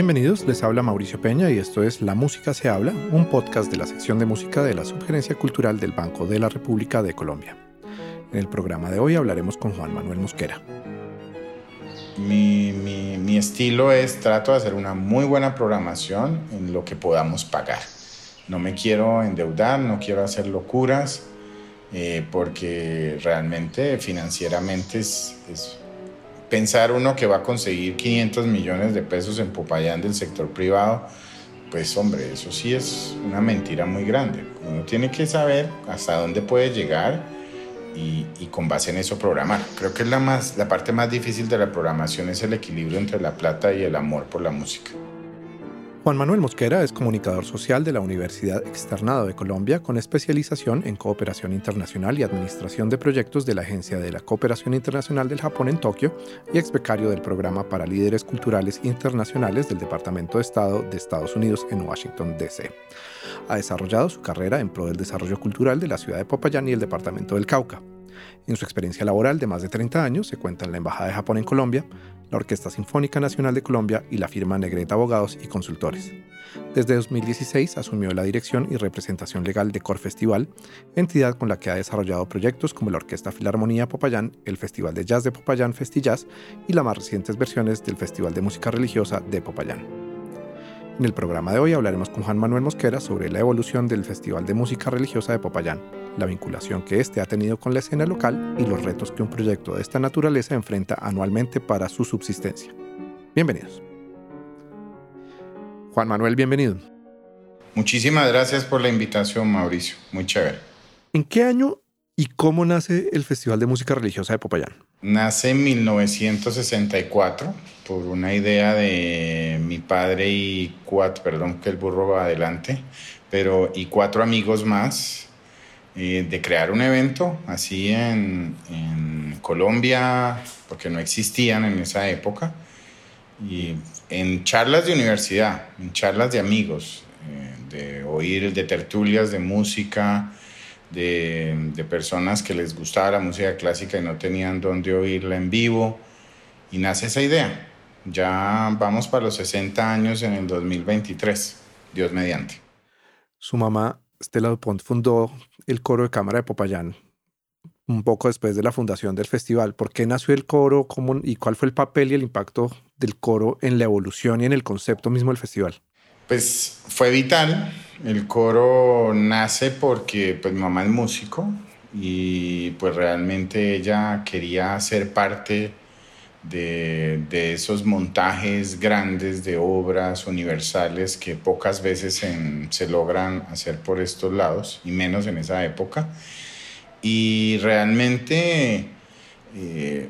Bienvenidos, les habla Mauricio Peña y esto es La Música se habla, un podcast de la sección de música de la Subgerencia Cultural del Banco de la República de Colombia. En el programa de hoy hablaremos con Juan Manuel Mosquera. Mi, estilo es trato de hacer una muy buena programación en lo que podamos pagar. No me quiero endeudar, no quiero hacer locuras, eh, porque realmente financieramente es, pensar uno que va a conseguir 500 millones de pesos en Popayán del sector privado, pues hombre, eso sí es una mentira muy grande. Uno tiene que saber hasta dónde puede llegar y, y, con base en eso programar. Creo que es la, más, la parte más difícil de la programación es el equilibrio entre la plata y el amor por la música. Juan Manuel Mosquera es comunicador social de la Universidad Externado de Colombia con especialización en cooperación internacional y administración de proyectos de la Agencia de la Cooperación Internacional del Japón en Tokio y ex becario del Programa para Líderes Culturales Internacionales del Departamento de Estado de Estados Unidos en Washington, D.C. Ha desarrollado su carrera en pro del desarrollo cultural de la ciudad de Popayán y el Departamento del Cauca. En su experiencia laboral de más de 30 años se cuenta en la Embajada de Japón en Colombia, la Orquesta Sinfónica Nacional de Colombia y la firma Negreta Abogados y Consultores. Desde 2016 asumió la dirección y representación legal de Cor Festival, entidad con la que ha desarrollado proyectos como la Orquesta Filarmonía Popayán, el Festival de Jazz de Popayán Festillas y las más recientes versiones del Festival de Música Religiosa de Popayán. En el programa de hoy hablaremos con Juan Manuel Mosquera sobre la evolución del Festival de Música Religiosa de Popayán, la vinculación que éste ha tenido con la escena local y los retos que un proyecto de esta naturaleza enfrenta anualmente para su subsistencia. Bienvenidos. Juan Manuel, bienvenido. Muchísimas gracias por la invitación, Mauricio. Muy chévere. ¿En qué año y cómo nace el Festival de Música Religiosa de Popayán? Nace en 1964 por una idea de mi padre y cuatro, perdón que el burro va adelante, pero y cuatro amigos más eh, de crear un evento así en, Colombia, porque no existían en esa época, y en charlas de universidad, en charlas de amigos, eh, de oír, de tertulias de música, de, personas que les gustaba la música clásica y no tenían dónde oírla en vivo, y nace esa idea. Ya vamos para los 60 años en el 2023, Dios mediante. Su mamá, Stella Dupont, fundó el coro de cámara de Popayán un poco después de la fundación del festival. ¿Por qué nació el coro cómo, y cuál fue el papel y el impacto del coro en la evolución y en el concepto mismo del festival? Pues fue vital. El coro nace porque pues, mi mamá es músico y pues realmente ella quería ser parte de, esos montajes grandes de obras universales que pocas veces se logran hacer por estos lados, y menos en esa época. Y realmente eh,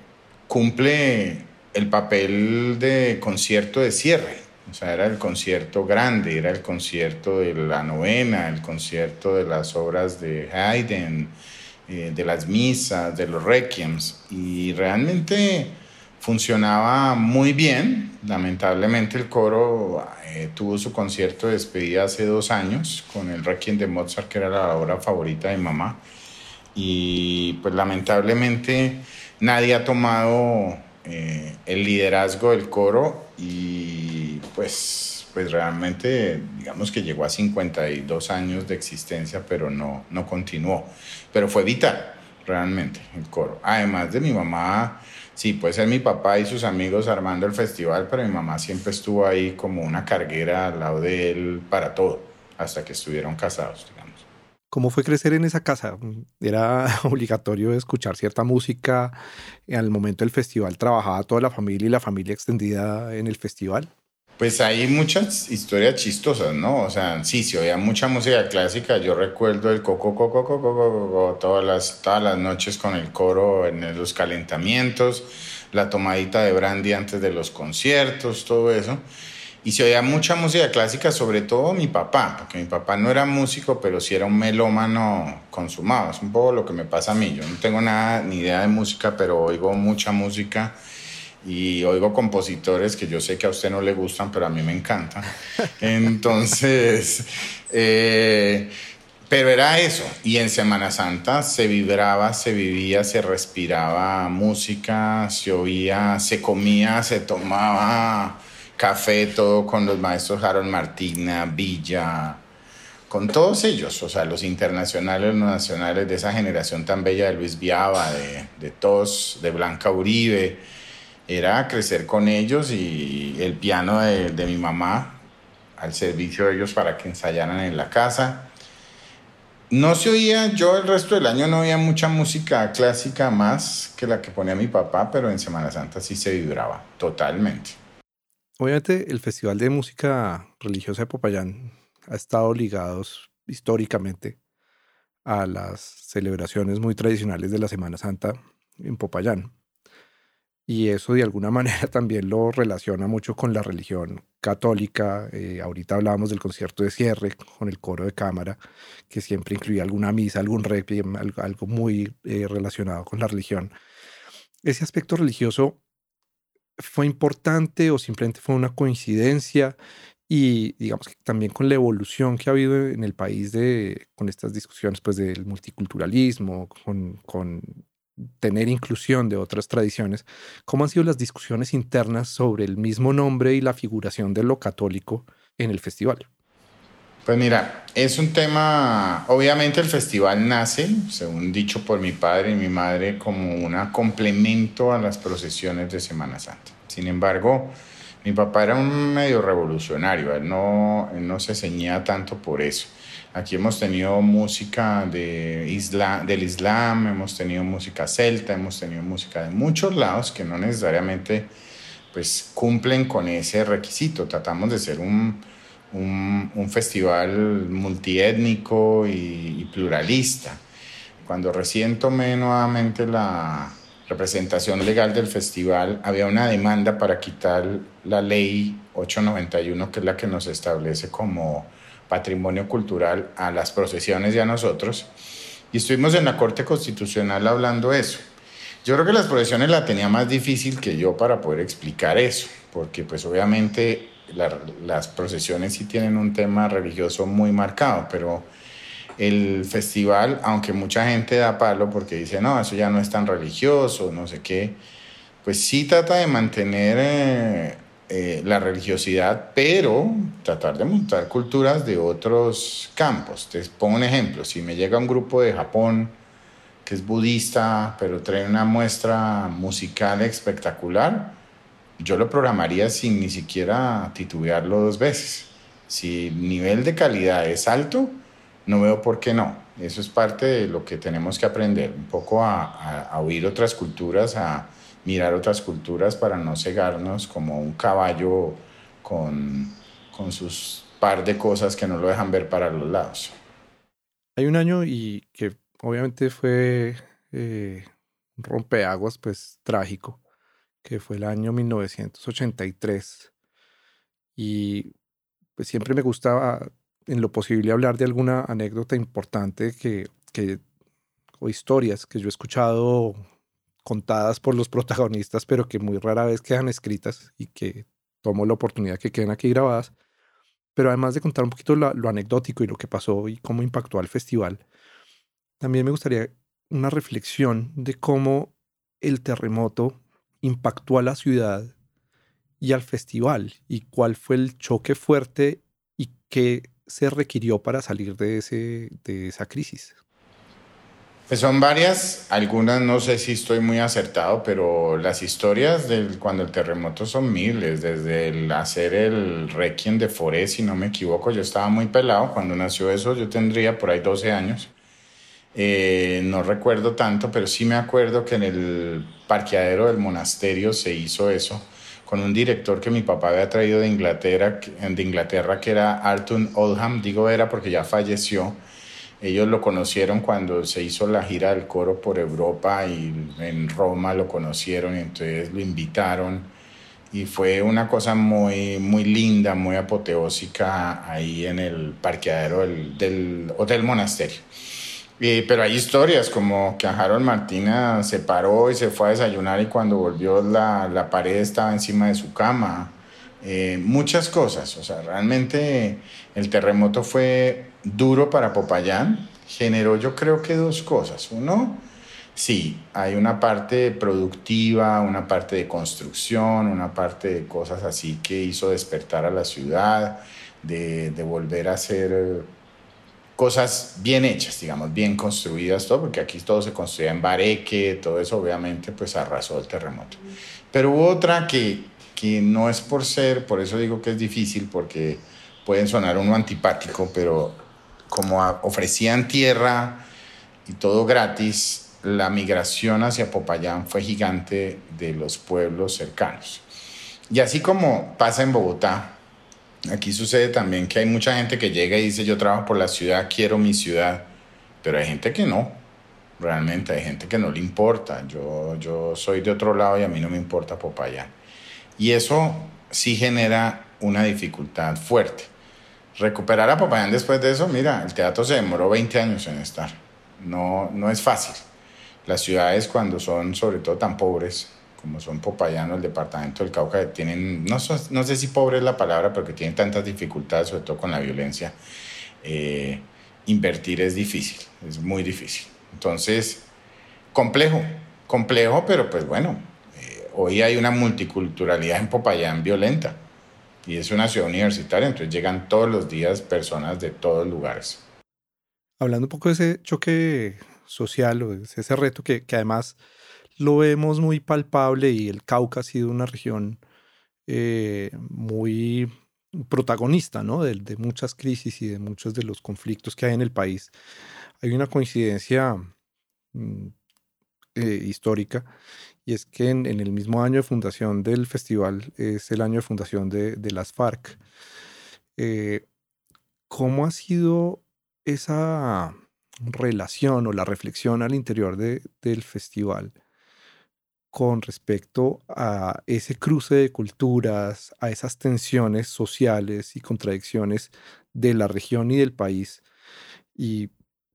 cumple el papel de concierto de cierre. O sea, era el concierto grande, era el concierto de la novena, el concierto de las obras de Haydn, eh, de las misas, de los requiems. Y realmente funcionaba muy bien. Lamentablemente el coro eh, tuvo su concierto de despedida hace dos años con el Requiem de Mozart, que era la obra favorita de mamá. Y pues lamentablemente nadie ha tomado eh, el liderazgo del coro y pues, pues realmente digamos que llegó a 52 años de existencia, pero no, no continuó. Pero fue vital realmente el coro. Además de mi mamá sí, puede ser mi papá y sus amigos armando el festival, pero mi mamá siempre estuvo ahí como una carguera al lado de él para todo, hasta que estuvieron casados. ¿Cómo fue crecer en esa casa? ¿Era obligatorio escuchar cierta música? Al momento del festival trabajaba toda la familia y la familia extendida en el festival. Pues hay muchas historias chistosas, ¿no? O sea, sí, se oía mucha música clásica. Yo recuerdo el coco, coco, coco, coco, todas las, todas las noches con el coro en los calentamientos, la tomadita de brandy antes de los conciertos, todo eso. Y se oía mucha música clásica, sobre todo mi papá, porque mi papá no era músico, pero sí era un melómano consumado. Es un poco lo que me pasa a mí. Yo no tengo nada ni idea de música, pero oigo mucha música y oigo compositores que yo sé que a usted no le gustan, pero a mí me encantan. Entonces, eh, pero era eso. Y en Semana Santa se vibraba, se vivía, se respiraba música, se oía, se comía, se tomaba café, todo con los maestros Harold Martina, Villa, con todos ellos, o sea, los internacionales, los nacionales de esa generación tan bella de Luis Viaba, de, todos, de Blanca Uribe, era crecer con ellos y el piano de, de mi mamá al servicio de ellos para que ensayaran en la casa. No se oía, yo el resto del año no oía mucha música clásica más que la que ponía mi papá, pero en Semana Santa sí se vibraba totalmente. Obviamente el Festival de Música Religiosa de Popayán ha estado ligado históricamente a las celebraciones muy tradicionales de la Semana Santa en Popayán. Y eso de alguna manera también lo relaciona mucho con la religión católica. Eh, ahorita hablábamos del concierto de cierre con el coro de cámara, que siempre incluía alguna misa, algún requiem, algo, muy eh, relacionado con la religión. ¿Ese aspecto religioso fue importante o simplemente fue una coincidencia? Y digamos que también con la evolución que ha habido en el país de, con estas discusiones pues, del multiculturalismo, con, con tener inclusión de otras tradiciones, ¿cómo han sido las discusiones internas sobre el mismo nombre y la figuración de lo católico en el festival? Pues mira, es un tema, obviamente el festival nace, según dicho por mi padre y mi madre, como un complemento a las procesiones de Semana Santa. Sin embargo, mi papá era un medio revolucionario, él no, no se ceñía tanto por eso. Aquí hemos tenido música del Islam, hemos tenido música celta, hemos tenido música de muchos lados que no necesariamente pues, cumplen con ese requisito. Tratamos de ser un, un, un festival multiétnico y, y pluralista. Cuando recién tomé nuevamente la representación legal del festival, había una demanda para quitar la ley 891, que es la que nos establece como patrimonio cultural a las procesiones y a nosotros. Y estuvimos en la Corte Constitucional hablando eso. Yo creo que las procesiones la tenía más difícil que yo para poder explicar eso, porque pues obviamente las procesiones sí tienen un tema religioso muy marcado, pero el festival, aunque mucha gente da palo porque dice, no, eso ya no es tan religioso, no sé qué, pues sí trata de mantener eh, eh, la religiosidad, pero tratar de montar culturas de otros campos. Te pongo un ejemplo, si me llega un grupo de Japón que es budista, pero trae una muestra musical espectacular, yo lo programaría sin ni siquiera titubearlo dos veces. Si el nivel de calidad es alto, no veo por qué no. Eso es parte de lo que tenemos que aprender, un poco a, a oír otras culturas, a mirar otras culturas para no cegarnos como un caballo con, con sus par de cosas que no lo dejan ver para los lados. Hay un año y que obviamente fue eh, rompeaguas, pues trágico, que fue el año 1983. Y pues siempre me gustaba en lo posible hablar de alguna anécdota importante que, que o historias que yo he escuchado contadas por los protagonistas, pero que muy rara vez quedan escritas y que tomo la oportunidad que queden aquí grabadas. Pero además de contar un poquito lo, anecdótico y lo que pasó y cómo impactó al festival, también me gustaría una reflexión de cómo el terremoto impactó a la ciudad y al festival y cuál fue el choque fuerte y qué se requirió para salir de, ese, de esa crisis. Pues son varias, algunas no sé si estoy muy acertado, pero las historias del cuando el terremoto son miles, desde el hacer el Requiem de Foré, si no me equivoco, yo estaba muy pelado cuando nació eso, yo tendría por ahí 12 años. Eh, no recuerdo tanto, pero sí me acuerdo que en el parqueadero del monasterio se hizo eso con un director que mi papá había traído de Inglaterra, de Inglaterra que era Arthur Oldham, digo era porque ya falleció. Ellos lo conocieron cuando se hizo la gira del coro por Europa y en Roma lo conocieron y entonces lo invitaron. Y fue una cosa muy, muy linda, muy apoteósica ahí en el parqueadero del, Hotel Monasterio. Pero hay historias como que a Harold Martina se paró y se fue a desayunar y cuando volvió la, la pared estaba encima de su cama. Eh, muchas cosas, o sea, realmente el terremoto fue duro para Popayán, generó yo creo que dos cosas. Uno, Sí, hay una parte productiva, una parte de construcción, una parte de cosas así que hizo despertar a la ciudad, de, de volver a hacer cosas bien hechas, digamos, bien construidas, todo, porque aquí todo se construía en bareque, todo eso obviamente pues arrasó el terremoto. Pero hubo otra que, que no es por ser, por eso digo que es difícil, porque pueden sonar uno antipático, pero como ofrecían tierra y todo gratis, la migración hacia Popayán fue gigante de los pueblos cercanos. Y así como pasa en Bogotá, aquí sucede también que hay mucha gente que llega y dice yo trabajo por la ciudad, quiero mi ciudad, pero hay gente que no, realmente hay gente que no le importa, yo, yo soy de otro lado y a mí no me importa Popayán. Y eso sí genera una dificultad fuerte. Recuperar a Popayán después de eso, mira, el teatro se demoró 20 años en estar, no, no es fácil las ciudades cuando son sobre todo tan pobres como son Popayán el departamento del Cauca, tienen, no, no sé si pobre es la palabra, pero que tienen tantas dificultades, sobre todo con la violencia, eh, invertir es difícil, es muy difícil. Entonces, complejo, complejo, pero pues bueno, eh, hoy hay una multiculturalidad en Popayán violenta y es una ciudad universitaria, entonces llegan todos los días personas de todos lugares. Hablando un poco de ese choque social o ese reto que, que, además lo vemos muy palpable y el Cauca ha sido una región eh, muy protagonista ¿no? de, de, muchas crisis y de muchos de los conflictos que hay en el país. Hay una coincidencia mm, eh, histórica y es que en, el mismo año de fundación del festival es el año de fundación de, las FARC. Eh, ¿Cómo ha sido esa relación o la reflexión al interior de, del festival con respecto a ese cruce de culturas, a esas tensiones sociales y contradicciones de la región y del país. Y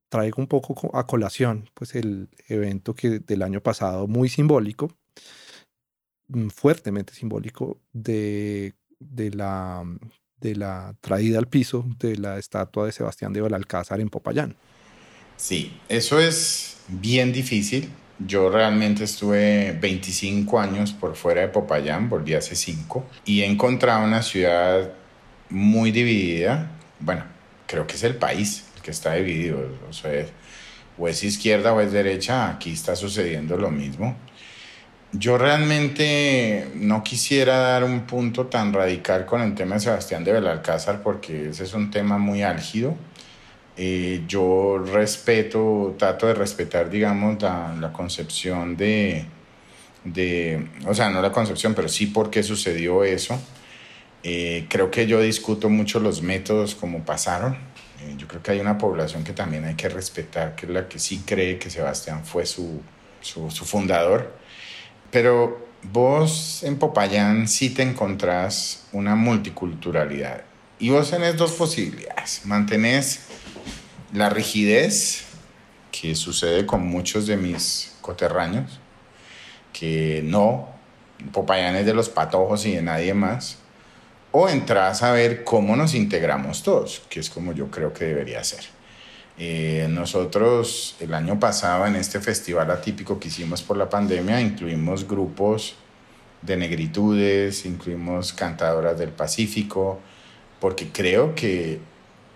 traigo un poco a colación pues el evento que del año pasado muy simbólico, mm, fuertemente simbólico de, de la de la traída al piso de la estatua de Sebastián de Belalcázar en Popayán. Sí, eso es bien difícil. Yo realmente estuve 25 años por fuera de Popayán, volví hace 5 y he encontrado una ciudad muy dividida. Bueno, creo que es el país el que está dividido. O sea, o es izquierda o es derecha, aquí está sucediendo lo mismo. Yo realmente no quisiera dar un punto tan radical con el tema de Sebastián de Belalcázar porque ese es un tema muy álgido eh, yo respeto, trato de respetar, digamos, la, la concepción de, de, o sea, no la concepción, pero sí por qué sucedió eso. Eh, creo que yo discuto mucho los métodos como pasaron. Eh, yo creo que hay una población que también hay que respetar, que es la que sí cree que Sebastián fue su, su, su fundador. Pero vos en Popayán sí te encontrás una multiculturalidad. Y vos tenés dos posibilidades. Mantenés la rigidez que sucede con muchos de mis coterráneos, que no, Popayanes de los patojos y de nadie más, o entras a ver cómo nos integramos todos, que es como yo creo que debería ser. Eh, nosotros el año pasado en este festival atípico que hicimos por la pandemia incluimos grupos de negritudes, incluimos cantadoras del Pacífico, porque creo que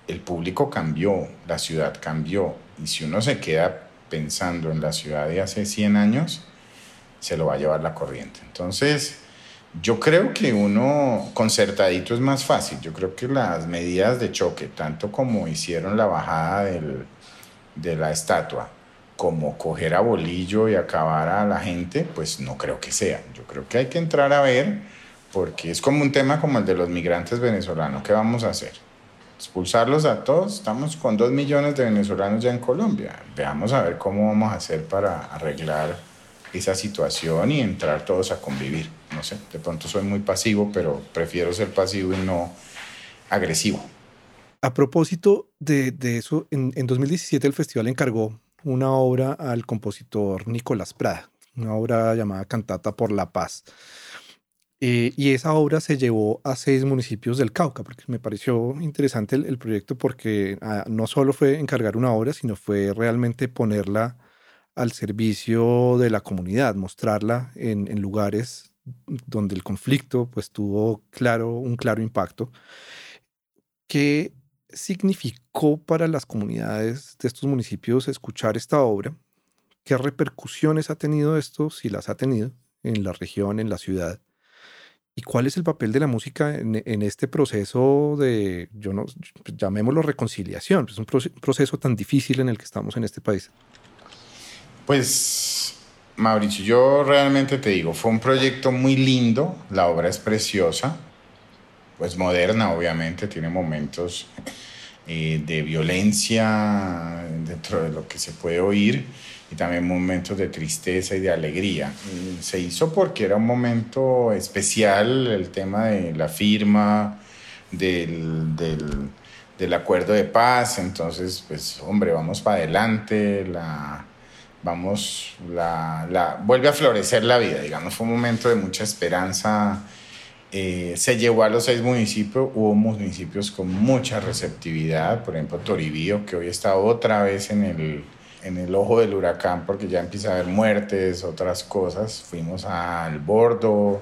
el público cambió, la ciudad cambió. Y si uno se queda pensando en la ciudad de hace 100 años, se lo va a llevar la corriente. Entonces, yo creo que uno concertadito es más fácil. Yo creo que las medidas de choque, tanto como hicieron la bajada del, de la estatua, como coger a bolillo y acabar a la gente, pues no creo que sea. Yo creo que hay que entrar a ver, porque es como un tema como el de los migrantes venezolanos. ¿Qué vamos a hacer? expulsarlos a todos. Estamos con dos millones de venezolanos ya en Colombia. Veamos a ver cómo vamos a hacer para arreglar esa situación y entrar todos a convivir. No sé, de pronto soy muy pasivo, pero prefiero ser pasivo y no agresivo. A propósito de, de eso, en, en 2017 el festival encargó una obra al compositor Nicolás Prada, una obra llamada Cantata por la Paz. Eh, y esa obra se llevó a seis municipios del Cauca, porque me pareció interesante el, proyecto porque ah, no solo fue encargar una obra, sino fue realmente ponerla al servicio de la comunidad, mostrarla en, lugares donde el conflicto pues tuvo claro, un claro impacto. ¿Qué significó para las comunidades de estos municipios escuchar esta obra? ¿Qué repercusiones ha tenido esto, si las ha tenido, en la región, en la ciudad? ¿Y cuál es el papel de la música en, este proceso de, yo no, llamémoslo reconciliación? Es un proceso tan difícil en el que estamos en este país. Pues, Mauricio, yo realmente te digo, fue un proyecto muy lindo, la obra es preciosa, pues moderna, obviamente, tiene momentos eh, de violencia dentro de lo que se puede oír y también momentos de tristeza y de alegría. se hizo porque era un momento especial el tema de la firma del, del, del acuerdo de paz, entonces pues hombre, vamos para adelante, la, vamos, la, la, vuelve a florecer la vida, digamos, fue un momento de mucha esperanza. Eh, se llevó a los seis municipios, hubo municipios con mucha receptividad, por ejemplo Toribío, que hoy está otra vez en el, en el ojo del huracán porque ya empieza a haber muertes, otras cosas. Fuimos al Bordo,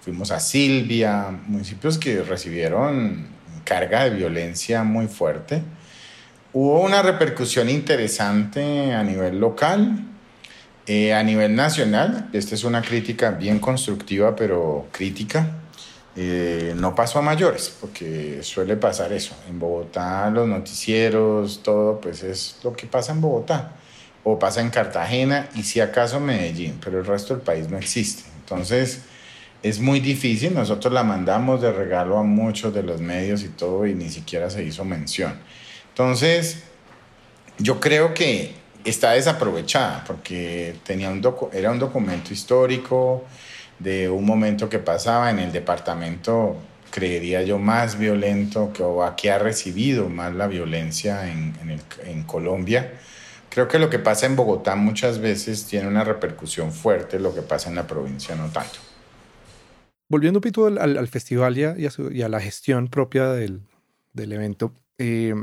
fuimos a Silvia, municipios que recibieron carga de violencia muy fuerte. Hubo una repercusión interesante a nivel local, eh, a nivel nacional. Esta es una crítica bien constructiva, pero crítica. Eh, no pasó a mayores, porque suele pasar eso. En Bogotá los noticieros, todo, pues es lo que pasa en Bogotá. O pasa en Cartagena y si acaso Medellín, pero el resto del país no existe. Entonces es muy difícil. Nosotros la mandamos de regalo a muchos de los medios y todo y ni siquiera se hizo mención. Entonces yo creo que está desaprovechada porque tenía un era un documento histórico de un momento que pasaba en el departamento, creería yo, más violento que, o aquí ha recibido más la violencia en, en, Colombia. Creo que lo que pasa en Bogotá muchas veces tiene una repercusión fuerte, lo que pasa en la provincia no tanto. Volviendo poquito al, al, festival y a, y a, la gestión propia del, del evento, eh,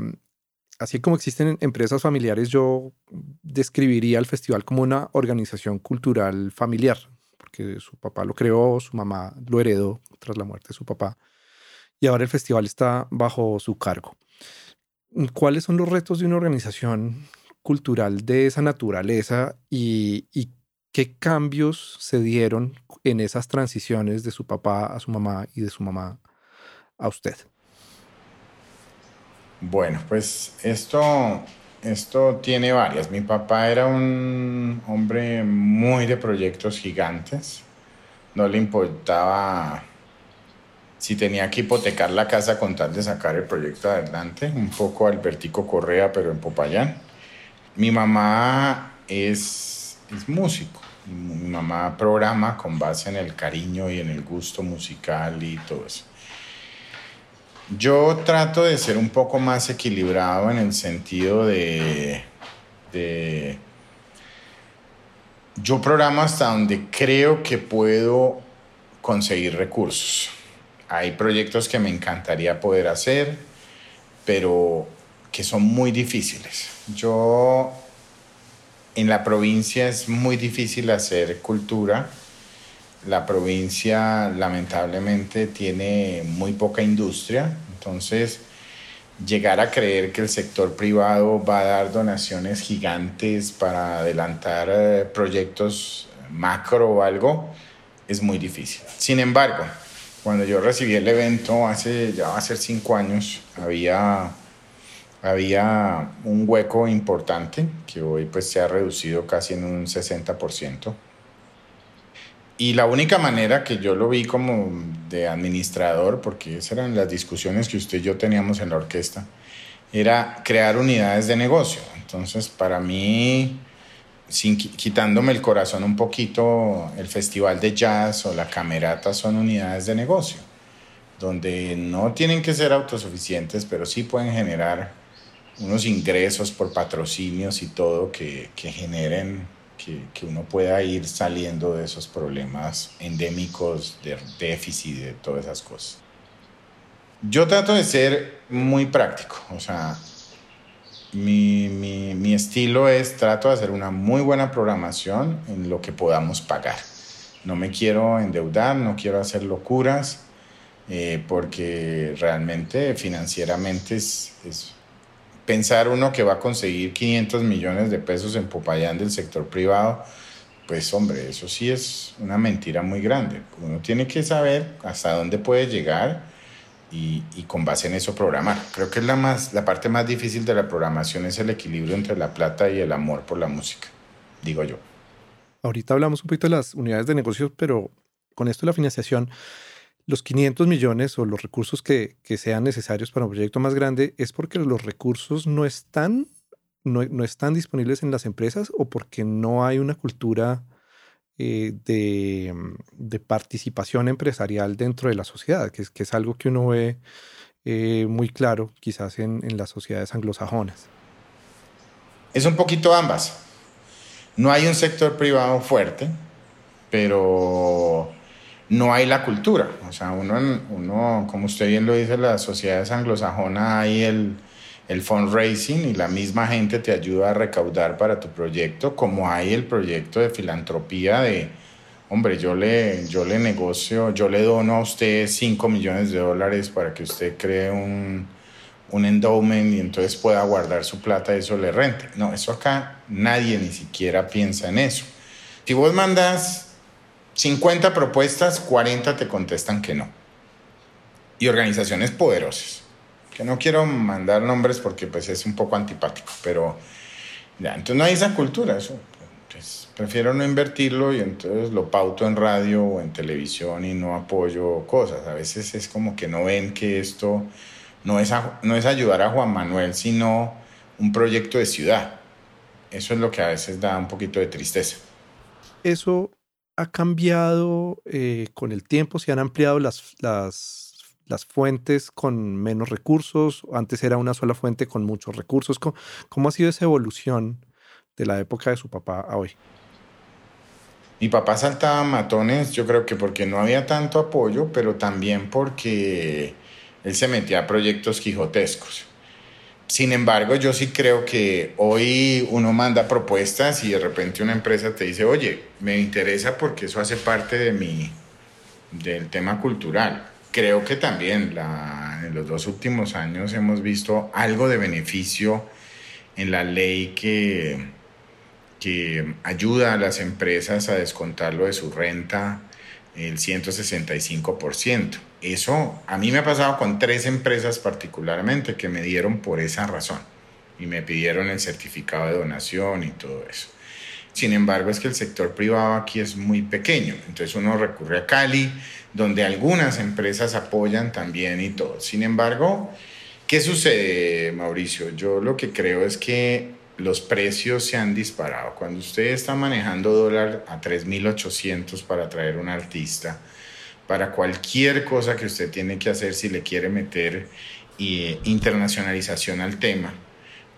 así como existen empresas familiares, yo describiría el festival como una organización cultural familiar que su papá lo creó, su mamá lo heredó tras la muerte de su papá, y ahora el festival está bajo su cargo. ¿Cuáles son los retos de una organización cultural de esa naturaleza y, qué cambios se dieron en esas transiciones de su papá a su mamá y de su mamá a usted? Bueno, pues esto esto tiene varias. Mi papá era un hombre muy de proyectos gigantes. No le importaba si tenía que hipotecar la casa con tal de sacar el proyecto adelante. Un poco Albertico Correa, pero en Popayán. Mi mamá es, es músico. Mi mamá programa con base en el cariño y en el gusto musical y todo eso. Yo trato de ser un poco más equilibrado en el sentido de, yo programo hasta donde creo que puedo conseguir recursos. Hay proyectos que me encantaría poder hacer, pero que son muy difíciles. Yo en la provincia es muy difícil hacer cultura la provincia lamentablemente tiene muy poca industria, entonces llegar a creer que el sector privado va a dar donaciones gigantes para adelantar eh, proyectos macro o algo es muy difícil. Sin embargo, cuando yo recibí el evento hace ya cinco años, había, había un hueco importante que hoy pues se ha reducido casi en un 60%. Y la única manera que yo lo vi como de administrador, porque esas eran las discusiones que usted y yo teníamos en la orquesta, era crear unidades de negocio. Entonces, para mí, sin, quitándome el corazón un poquito, el festival de jazz o la camerata son unidades de negocio, donde no tienen que ser autosuficientes, pero sí pueden generar unos ingresos por patrocinios y todo que, que generen que, uno pueda ir saliendo de esos problemas endémicos de déficit, de todas esas cosas. Yo trato de ser muy práctico, o sea, mi, mi, mi, estilo es, trato de hacer una muy buena programación en lo que podamos pagar. No me quiero endeudar, no quiero hacer locuras, eh, porque realmente financieramente es, es, pensar uno que va a conseguir 500 millones de pesos en Popayán del sector privado, pues hombre, eso sí es una mentira muy grande. Uno tiene que saber hasta dónde puede llegar y, y, con base en eso programar. Creo que es la, más, la parte más difícil de la programación es el equilibrio entre la plata y el amor por la música, digo yo. Ahorita hablamos un poquito de las unidades de negocios, pero con esto de la financiación, los 500 millones o los recursos que, sean necesarios para un proyecto más grande es porque los recursos no están, no, no están disponibles en las empresas o porque no hay una cultura eh, de, mm, de, participación empresarial dentro de la sociedad, que es, que es algo que uno ve eh, muy claro quizás en, en las sociedades anglosajonas. Es un poquito ambas. No hay un sector privado fuerte, pero no hay la cultura. O sea, uno, uno como usted bien lo dice, las sociedades anglosajonas hay el, el fundraising y la misma gente te ayuda a recaudar para tu proyecto, como hay el proyecto de filantropía de, hombre, yo le, yo le negocio, yo le dono a usted 5 millones de dólares para que usted cree un, un endowment y entonces pueda guardar su plata y eso le rente. No, eso acá nadie ni siquiera piensa en eso. Si vos mandas 50 propuestas, 40 te contestan que no. Y organizaciones poderosas que no quiero mandar nombres porque pues es un poco antipático, pero ya, entonces no hay esa cultura, eso. Pues, prefiero no invertirlo y entonces lo pauto en radio o en televisión y no apoyo cosas. A veces es como que no ven que esto no es, no es ayudar a Juan Manuel, sino un proyecto de ciudad. Eso es lo que a veces da un poquito de tristeza. Eso ha cambiado eh, con el tiempo, se han ampliado las, las las fuentes con menos recursos, antes era una sola fuente con muchos recursos. ¿Cómo, ha sido esa evolución de la época de su papá a hoy? Mi papá saltaba matones, yo creo que porque no había tanto apoyo, pero también porque él se metía a proyectos quijotescos. Sin embargo, yo sí creo que hoy uno manda propuestas y de repente una empresa te dice, oye, me interesa porque eso hace parte de mi, del tema cultural creo que también en los dos últimos años hemos visto algo de beneficio en la ley que, que ayuda a las empresas a descontarlo de su renta el 165%. Eso a mí me ha pasado con tres empresas particularmente que me dieron por esa razón y me pidieron el certificado de donación y todo eso. Sin embargo, es que el sector privado aquí es muy pequeño. Entonces uno recurre a Cali, donde algunas empresas apoyan también y todo. Sin embargo, ¿qué sucede, Mauricio? Yo lo que creo es que los precios se han disparado. Cuando usted está manejando dólar a 3.800 para traer un artista, para cualquier cosa que usted tiene que hacer si le quiere meter eh, internacionalización al tema,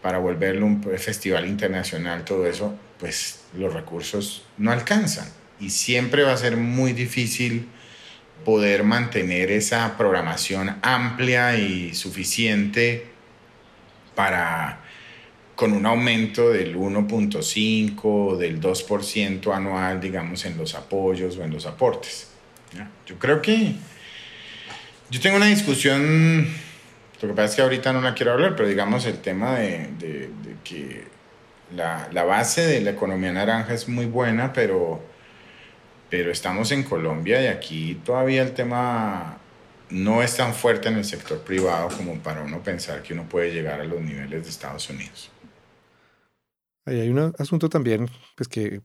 para volverlo un festival internacional, todo eso, pues los recursos no alcanzan. Y siempre va a ser muy difícil poder mantener esa programación amplia y suficiente para con un aumento del 1.5 o del 2% anual, digamos, en los apoyos o en los aportes. Yo creo que yo tengo una discusión, lo que pasa es que ahorita no la quiero hablar, pero digamos el tema de, que la, la, base de la economía naranja es muy buena, pero, pero estamos en Colombia y aquí todavía el tema no es tan fuerte en el sector privado como para uno pensar que uno puede llegar a los niveles de Estados Unidos. Ahí hay un asunto también, pues que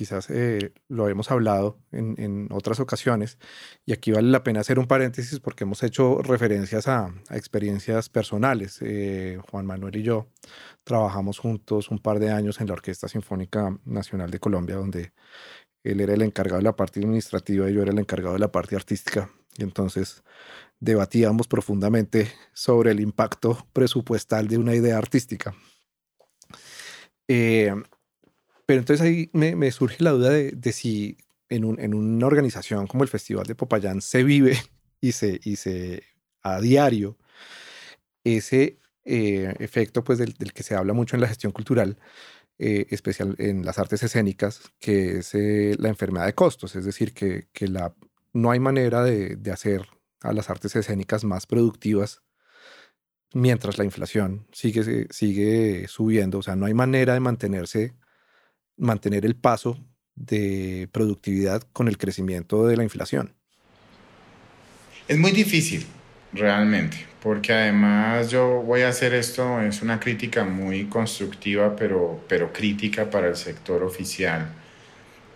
quizás eh, lo hemos hablado en, en, otras ocasiones, y aquí vale la pena hacer un paréntesis porque hemos hecho referencias a, a experiencias personales. Eh, Juan Manuel y yo trabajamos juntos un par de años en la Orquesta Sinfónica Nacional de Colombia, donde él era el encargado de la parte administrativa y yo era el encargado de la parte artística. Y entonces debatíamos profundamente sobre el impacto presupuestal de una idea artística. Eh, pero entonces ahí me, surge la duda de, de si en, un, en, una organización como el Festival de Popayán se vive y se, y se a diario ese eh, efecto pues, del, que se habla mucho en la gestión cultural, eh, especial en las artes escénicas, que es eh, la enfermedad de costos, es decir, que, que la, no hay manera de, de, hacer a las artes escénicas más productivas mientras la inflación sigue, sigue subiendo, o sea, no hay manera de mantenerse, mantener el paso de productividad con el crecimiento de la inflación. Es muy difícil, realmente, porque además yo voy a hacer esto, es una crítica muy constructiva, pero, pero crítica para el sector oficial.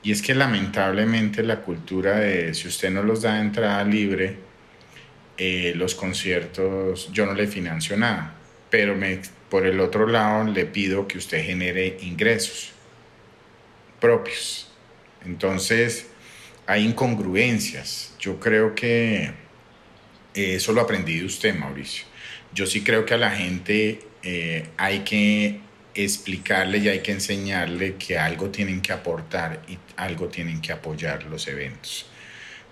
Y es que lamentablemente la cultura de si usted no los da entrada libre, eh, los conciertos yo no le financio nada, pero me, por el otro lado le pido que usted genere ingresos propios. Entonces hay incongruencias. Yo creo que eh, eso lo aprendí de usted, Mauricio. Yo sí creo que a la gente eh, hay que explicarle y hay que enseñarle que algo tienen que aportar y algo tienen que apoyar los eventos.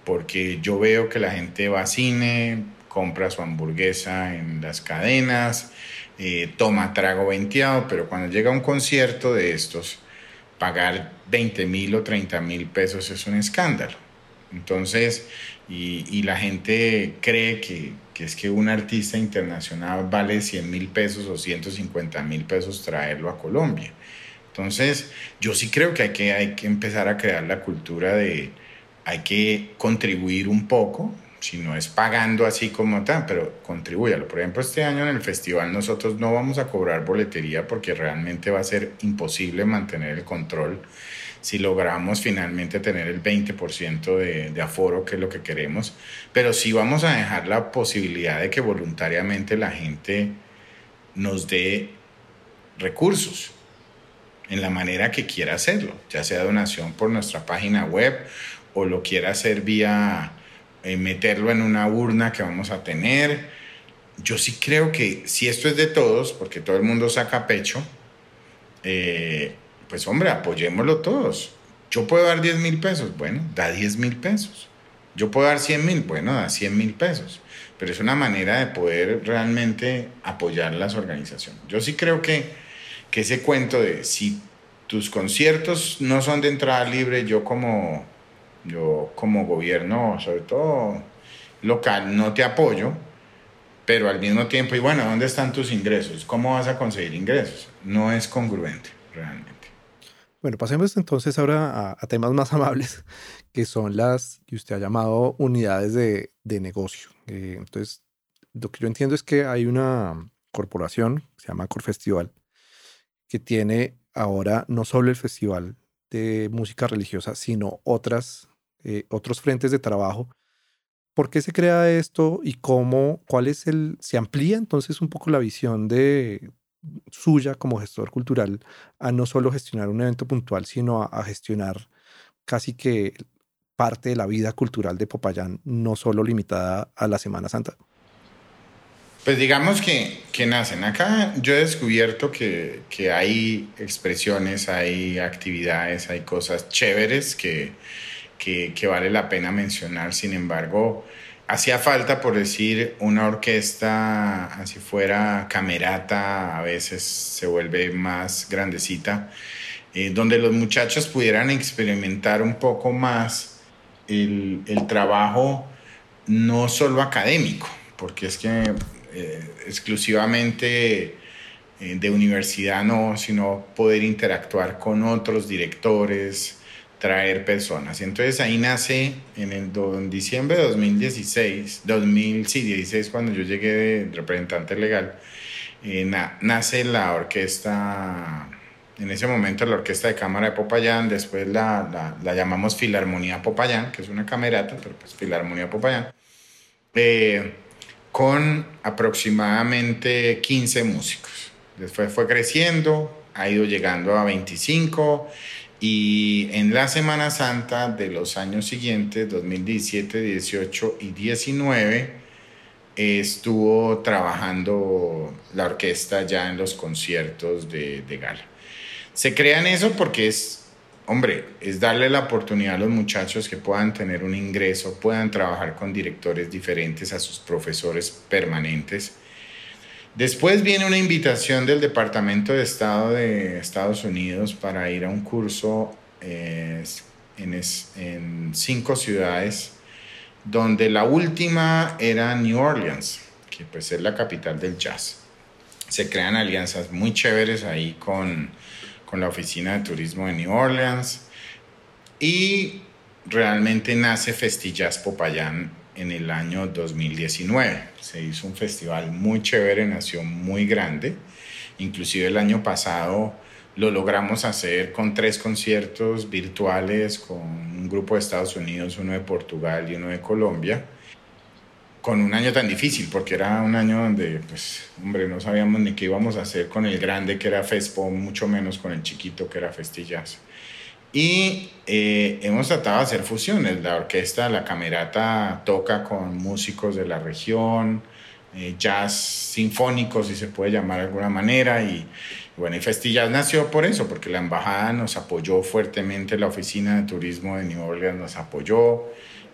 Porque yo veo que la gente va a cine, compra su hamburguesa en las cadenas, eh, toma trago venteado, pero cuando llega a un concierto de estos, pagar 20 mil o 30 mil pesos es un escándalo. Entonces, y, la gente cree que, es que un artista internacional vale 100 mil pesos o 150 mil pesos traerlo a Colombia. Entonces, yo sí creo que hay, que hay que empezar a crear la cultura de hay que contribuir un poco, si no es pagando así como tal, pero contribúyalo. Por ejemplo, este año en el festival nosotros no vamos a cobrar boletería porque realmente va a ser imposible mantener el control si logramos finalmente tener el 20% de, de, aforo, que es lo que queremos, pero sí vamos a dejar la posibilidad de que voluntariamente la gente nos dé recursos en la manera que quiera hacerlo, ya sea donación por nuestra página web o lo quiera hacer vía eh, meterlo en una urna que vamos a tener. Yo sí creo que si esto es de todos, porque todo el mundo saca pecho, eh, pues hombre, apoyémoslo todos. Yo puedo dar 10 mil pesos, bueno, da 10 mil pesos. Yo puedo dar 100 mil, bueno, da 100 mil pesos. Pero es una manera de poder realmente apoyar las organizaciones. Yo sí creo que, que ese cuento de si tus conciertos no son de entrada libre, yo como, yo como gobierno, sobre todo local, no te apoyo, pero al mismo tiempo, y bueno, ¿dónde están tus ingresos? ¿Cómo vas a conseguir ingresos? No es congruente, realmente. Bueno, pasemos entonces ahora a, temas más amables, que son las que usted ha llamado unidades de, negocio. Eh, entonces, lo que yo entiendo es que hay una corporación, se llama Corfestival, que tiene ahora no solo el festival de música religiosa, sino otras, eh, otros frentes de trabajo. ¿Por qué se crea esto y cómo, cuál es el, se amplía entonces un poco la visión de, suya como gestor cultural a no solo gestionar un evento puntual, sino a, gestionar casi que parte de la vida cultural de Popayán, no solo limitada a la Semana Santa? Pues digamos que, que nacen. Acá yo he descubierto que, que, hay expresiones, hay actividades, hay cosas chéveres que, que, vale la pena mencionar. Sin embargo, hacía falta, por decir, una orquesta, así fuera camerata, a veces se vuelve más grandecita, eh, donde los muchachos pudieran experimentar un poco más el, trabajo no solo académico, porque es que eh, exclusivamente eh, de universidad no, sino poder interactuar con otros directores, traer personas. Y entonces ahí nace en el en diciembre de 2016, 2016 cuando yo llegué de representante legal, eh, nace la orquesta, en ese momento la orquesta de cámara de Popayán, después la, la, llamamos Filarmonía Popayán, que es una camerata, pero pues Filarmonía Popayán, eh, con aproximadamente 15 músicos. Después fue creciendo, ha ido llegando a 25 y en la Semana Santa de los años siguientes, 2017, 18 y 19, estuvo trabajando la orquesta ya en los conciertos de, de gala. Se crean eso porque es, hombre, es darle la oportunidad a los muchachos que puedan tener un ingreso, puedan trabajar con directores diferentes a sus profesores permanentes Después viene una invitación del Departamento de Estado de Estados Unidos para ir a un curso eh, en, en cinco ciudades, donde la última era New Orleans, que pues es la capital del jazz. Se crean alianzas muy chéveres ahí con, con la Oficina de Turismo de New Orleans y realmente nace Festillas Popayán en el año 2019. Se hizo un festival muy chévere, nació muy grande. Inclusive el año pasado lo logramos hacer con tres conciertos virtuales con un grupo de Estados Unidos, uno de Portugal y uno de Colombia, con un año tan difícil, porque era un año donde, pues, hombre, no sabíamos ni qué íbamos a hacer con el grande que era Fespo, mucho menos con el chiquito que era Festillas. Y eh, hemos tratado de hacer fusiones. La orquesta, la camerata toca con músicos de la región, eh, jazz sinfónico, si se puede llamar de alguna manera. Y bueno, y Festillas nació por eso, porque la embajada nos apoyó fuertemente, la oficina de turismo de New nos apoyó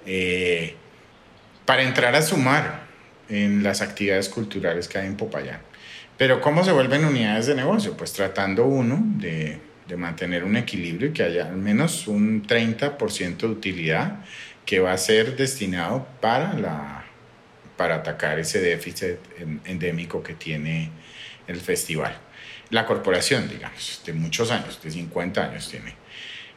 eh, para entrar a sumar en las actividades culturales que hay en Popayán. Pero ¿cómo se vuelven unidades de negocio? Pues tratando uno de de mantener un equilibrio y que haya al menos un 30% de utilidad que va a ser destinado para, la, para atacar ese déficit endémico que tiene el festival. La corporación, digamos, de muchos años, de 50 años tiene.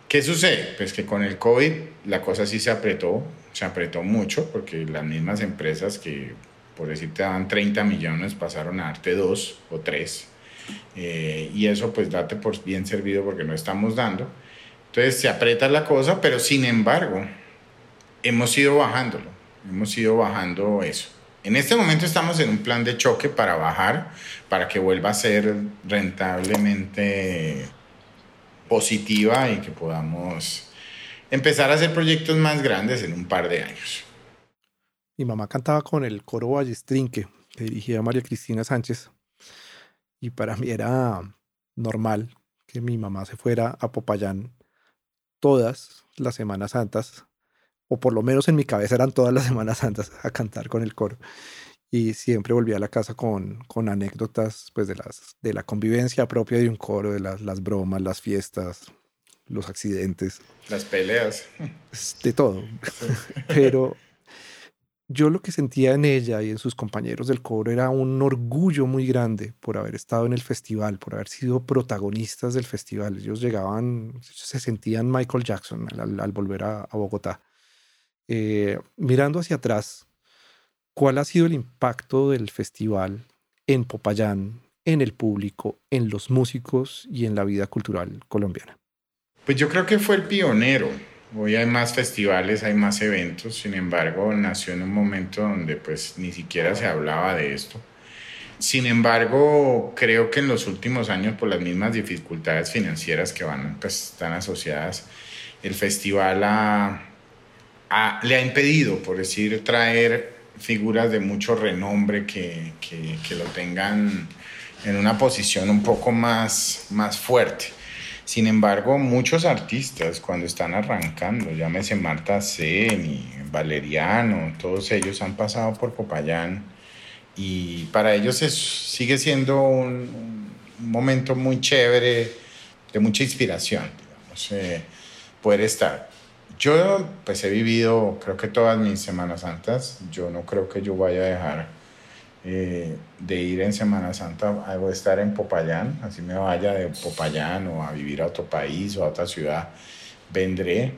¿Qué sucede? Pues que con el COVID la cosa sí se apretó, se apretó mucho porque las mismas empresas que, por decirte, daban 30 millones pasaron a darte 2 o 3 eh, y eso pues date por bien servido porque no estamos dando. Entonces se aprieta la cosa, pero sin embargo hemos ido bajándolo, hemos ido bajando eso. En este momento estamos en un plan de choque para bajar, para que vuelva a ser rentablemente positiva y que podamos empezar a hacer proyectos más grandes en un par de años. Mi mamá cantaba con el coro Ballestrinque, que dirigía María Cristina Sánchez. Y para mí era normal que mi mamá se fuera a Popayán todas las Semanas Santas, o por lo menos en mi cabeza eran todas las Semanas Santas a cantar con el coro. Y siempre volvía a la casa con, con anécdotas pues, de, las, de la convivencia propia de un coro, de las, las bromas, las fiestas, los accidentes. Las peleas. De todo. Pero yo lo que sentía en ella y en sus compañeros del coro era un orgullo muy grande por haber estado en el festival, por haber sido protagonistas del festival. Ellos llegaban, se sentían Michael Jackson al, volver a, Bogotá. Eh, mirando hacia atrás, ¿cuál ha sido el impacto del festival en Popayán, en el público, en los músicos y en la vida cultural colombiana? Pues yo creo que fue el pionero Hoy hay más festivales, hay más eventos, sin embargo, nació en un momento donde pues ni siquiera se hablaba de esto. Sin embargo, creo que en los últimos años, por las mismas dificultades financieras que van, pues, están asociadas, el festival le ha impedido, por decir, traer figuras de mucho renombre que, que, que lo tengan en una posición un poco más, más fuerte. Sin embargo, muchos artistas cuando están arrancando, llámese Marta Zen Valeriano, todos ellos han pasado por Popayán y para ellos sigue siendo un, momento muy chévere, de mucha inspiración, digamos, eh, poder estar. Yo pues he vivido creo que todas mis Semanas Santas, yo no creo que yo vaya a dejar eh, de ir en Semana Santa a estar en Popayán, así me vaya de Popayán o a vivir a otro país o a otra ciudad, vendré.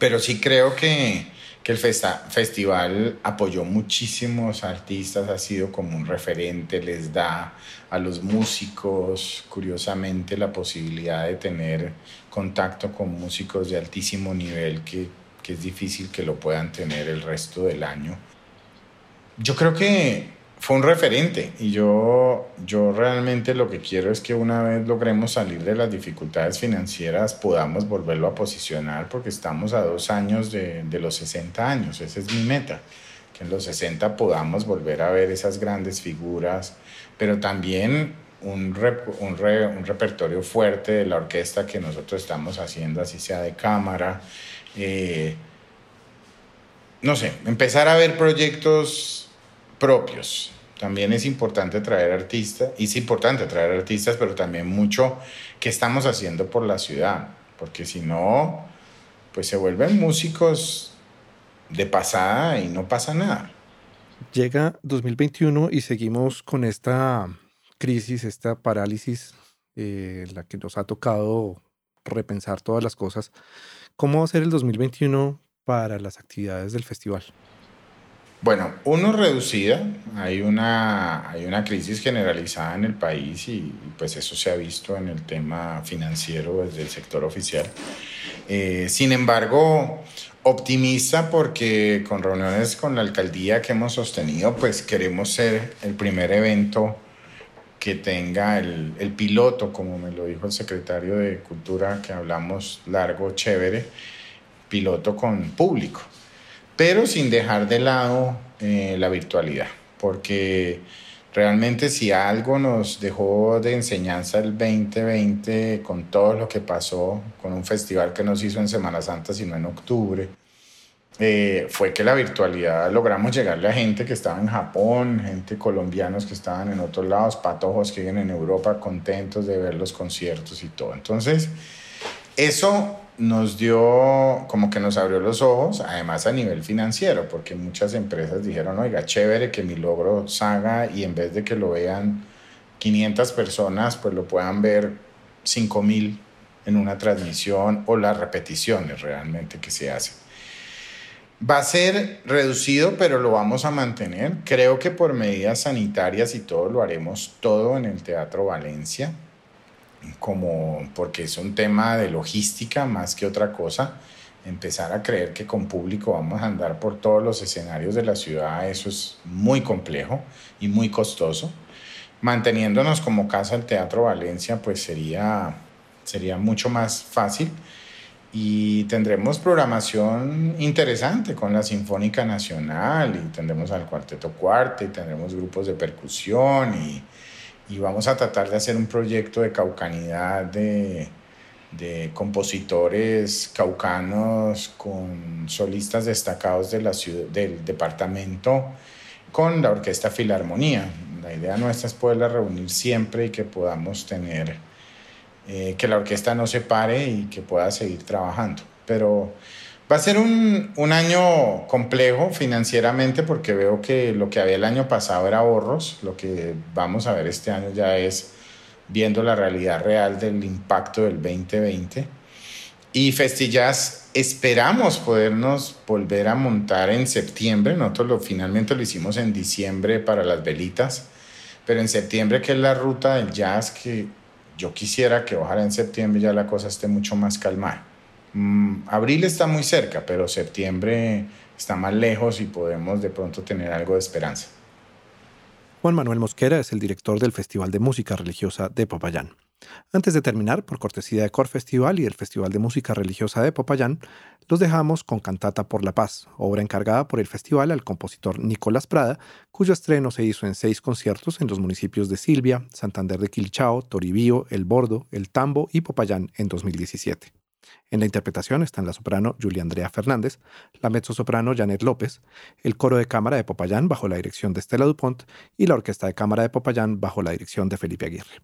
Pero sí creo que, que el festival apoyó muchísimos artistas, ha sido como un referente, les da a los músicos, curiosamente, la posibilidad de tener contacto con músicos de altísimo nivel que, que es difícil que lo puedan tener el resto del año. Yo creo que fue un referente y yo, yo realmente lo que quiero es que una vez logremos salir de las dificultades financieras podamos volverlo a posicionar porque estamos a dos años de, de los 60 años, esa es mi meta, que en los 60 podamos volver a ver esas grandes figuras, pero también un, un, un, repertorio fuerte de la orquesta que nosotros estamos haciendo, así sea de cámara. Eh, no sé, empezar a ver proyectos propios, También es importante traer artistas, y es importante traer artistas, pero también mucho que estamos haciendo por la ciudad, porque si no, pues se vuelven músicos de pasada y no pasa nada. Llega 2021 y seguimos con esta crisis, esta parálisis, eh, la que nos ha tocado repensar todas las cosas. ¿Cómo va a ser el 2021 para las actividades del festival? Bueno, uno reducida, hay una, hay una crisis generalizada en el país y, pues eso se ha visto en el tema financiero desde el sector oficial. Eh, sin embargo, optimista porque con reuniones con la alcaldía que hemos sostenido, pues queremos ser el primer evento que tenga el, el piloto, como me lo dijo el secretario de Cultura, que hablamos largo, chévere, piloto con público pero sin dejar de lado eh, la virtualidad, porque realmente si algo nos dejó de enseñanza el 2020 con todo lo que pasó con un festival que nos hizo en Semana Santa, sino en octubre, eh, fue que la virtualidad logramos llegarle a gente que estaba en Japón, gente colombianos que estaban en otros lados, patojos que vienen en Europa contentos de ver los conciertos y todo. Entonces, eso nos dio, como que nos abrió los ojos, además a nivel financiero, porque muchas empresas dijeron, oiga, chévere que mi logro salga y en vez de que lo vean 500 personas, pues lo puedan ver 5000 en una transmisión o las repeticiones realmente que se hacen. Va a ser reducido, pero lo vamos a mantener. Creo que por medidas sanitarias y todo lo haremos todo en el Teatro Valencia como porque es un tema de logística más que otra cosa. Empezar a creer que con público vamos a andar por todos los escenarios de la ciudad, eso es muy complejo y muy costoso. Manteniéndonos como casa el Teatro Valencia, pues sería, sería mucho más fácil y tendremos programación interesante con la Sinfónica Nacional y tendremos al Cuarteto Cuarte y tendremos grupos de percusión y y vamos a tratar de hacer un proyecto de caucanidad de, de compositores caucanos con solistas destacados del departamento con la Orquesta Filarmonía. La idea nuestra es poderla reunir siempre y que podamos tener, eh, que la orquesta no se pare y que pueda seguir trabajando. Pero Va a ser un, un, año complejo financieramente porque veo que lo que había el año pasado era ahorros, lo que vamos a ver este año ya es viendo la realidad real del impacto del 2020. Y Festillas esperamos podernos volver a montar en septiembre, nosotros lo, finalmente lo hicimos en diciembre para las velitas, pero en septiembre que es la ruta del jazz que yo quisiera que ojalá en septiembre ya la cosa esté mucho más calmada. Mm, abril está muy cerca, pero septiembre está más lejos y podemos de pronto tener algo de esperanza. Juan Manuel Mosquera es el director del Festival de Música Religiosa de Popayán. Antes de terminar, por cortesía de Cor Festival y el Festival de Música Religiosa de Popayán, los dejamos con Cantata por la Paz, obra encargada por el festival al compositor Nicolás Prada, cuyo estreno se hizo en seis conciertos en los municipios de Silvia, Santander de Quilichao, Toribío, El Bordo, El Tambo y Popayán en 2017. En la interpretación están la soprano Julia Andrea Fernández, la mezzosoprano Janet López, el coro de cámara de Popayán bajo la dirección de Estela Dupont y la orquesta de cámara de Popayán bajo la dirección de Felipe Aguirre.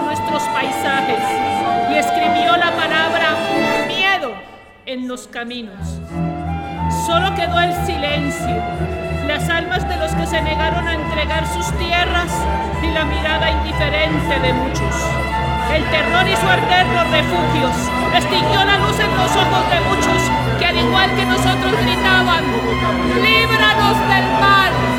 Nuestros paisajes y escribió la palabra miedo en los caminos. Solo quedó el silencio, las almas de los que se negaron a entregar sus tierras y la mirada indiferente de muchos. El terror su arder los refugios extinguió la luz en los ojos de muchos que al igual que nosotros gritaban, líbranos del mal.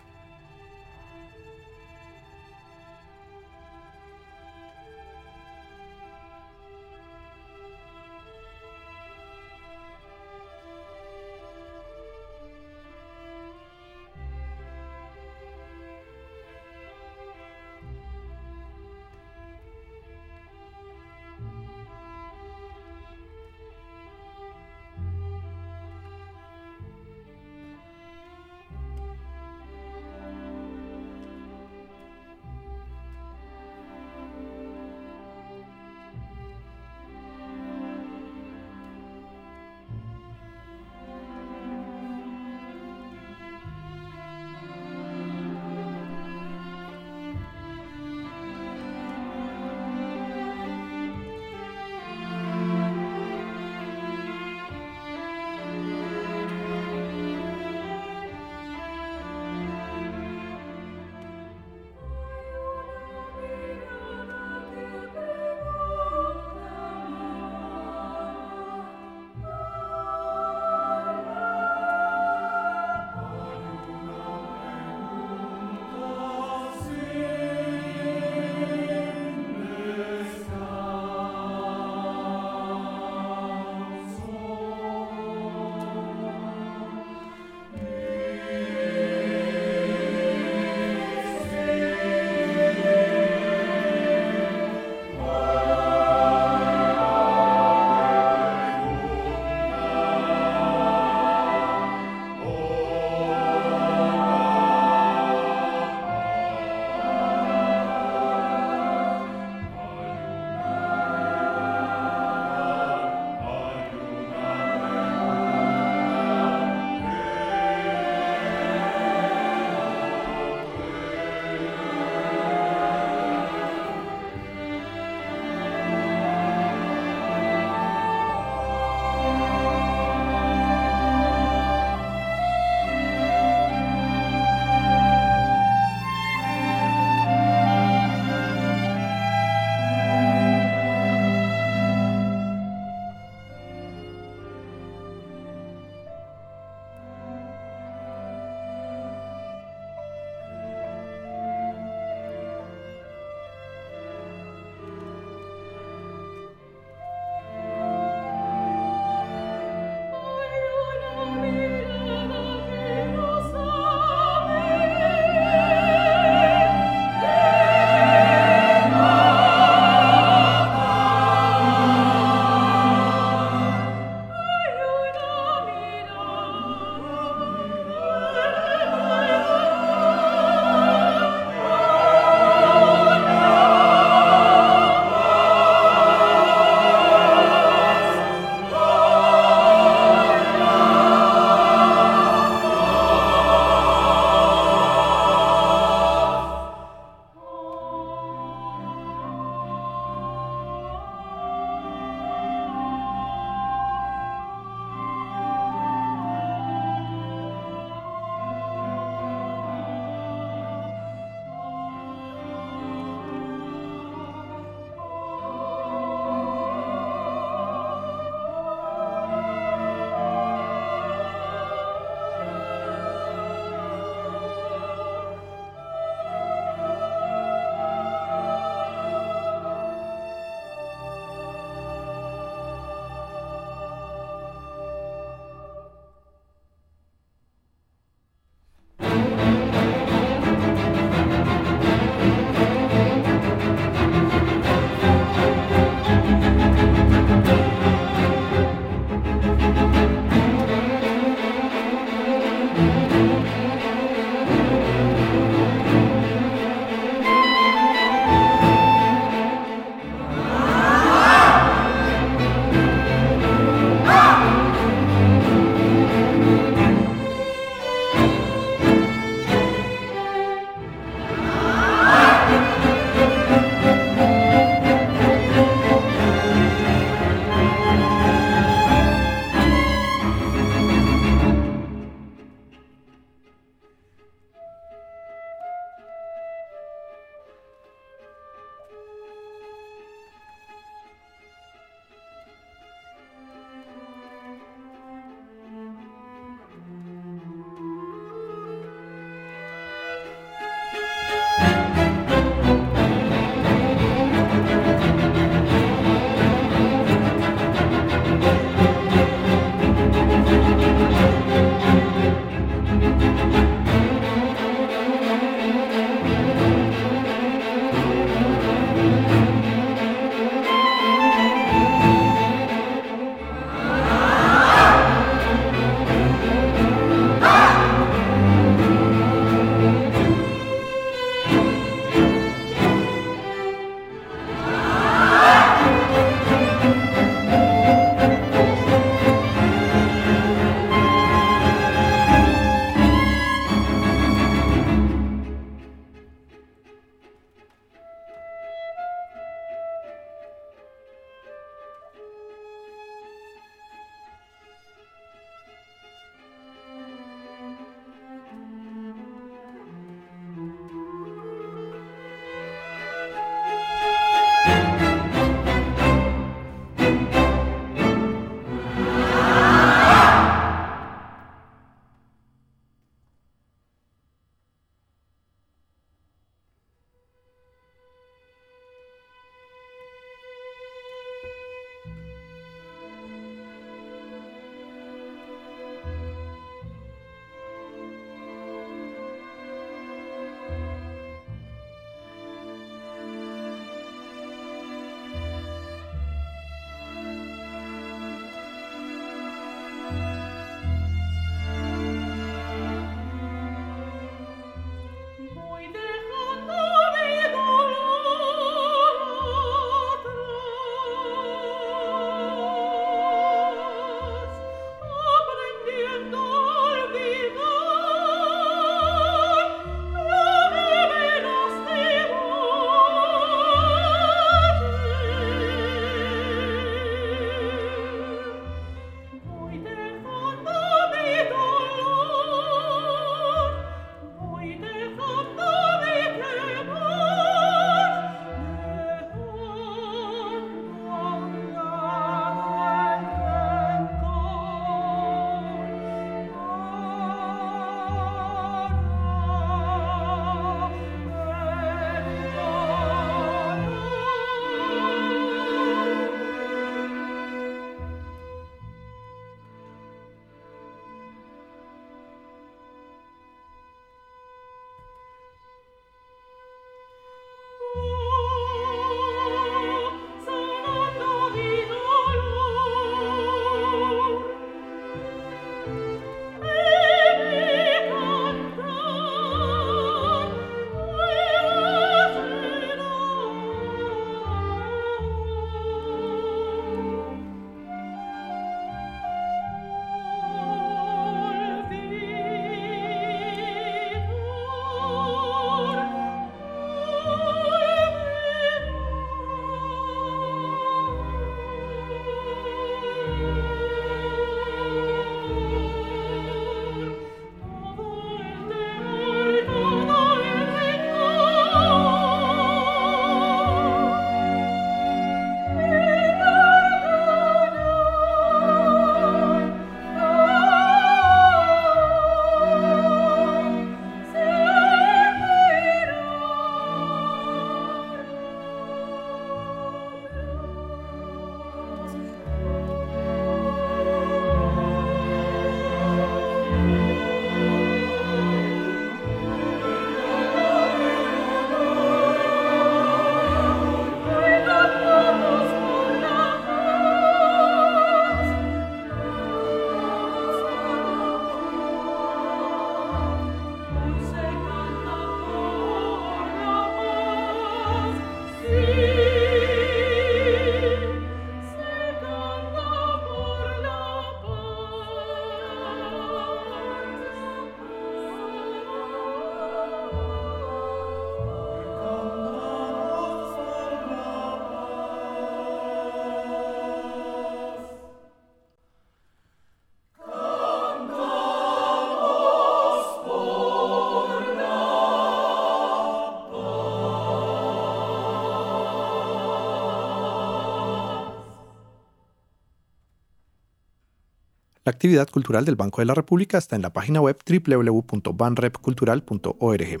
Actividad cultural del Banco de la República está en la página web www.banrepcultural.org.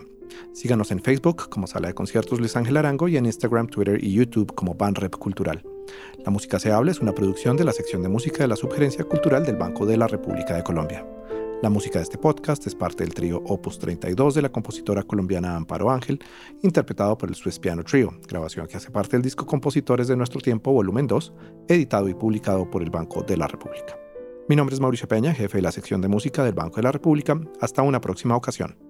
Síganos en Facebook como Sala de Conciertos Luis Ángel Arango y en Instagram, Twitter y YouTube como Banrep Cultural. La Música Se Habla es una producción de la sección de música de la Subgerencia Cultural del Banco de la República de Colombia. La música de este podcast es parte del trío Opus 32 de la compositora colombiana Amparo Ángel, interpretado por el Swiss Piano Trio, grabación que hace parte del disco Compositores de Nuestro Tiempo, volumen 2, editado y publicado por el Banco de la República. Mi nombre es Mauricio Peña, jefe de la sección de música del Banco de la República. Hasta una próxima ocasión.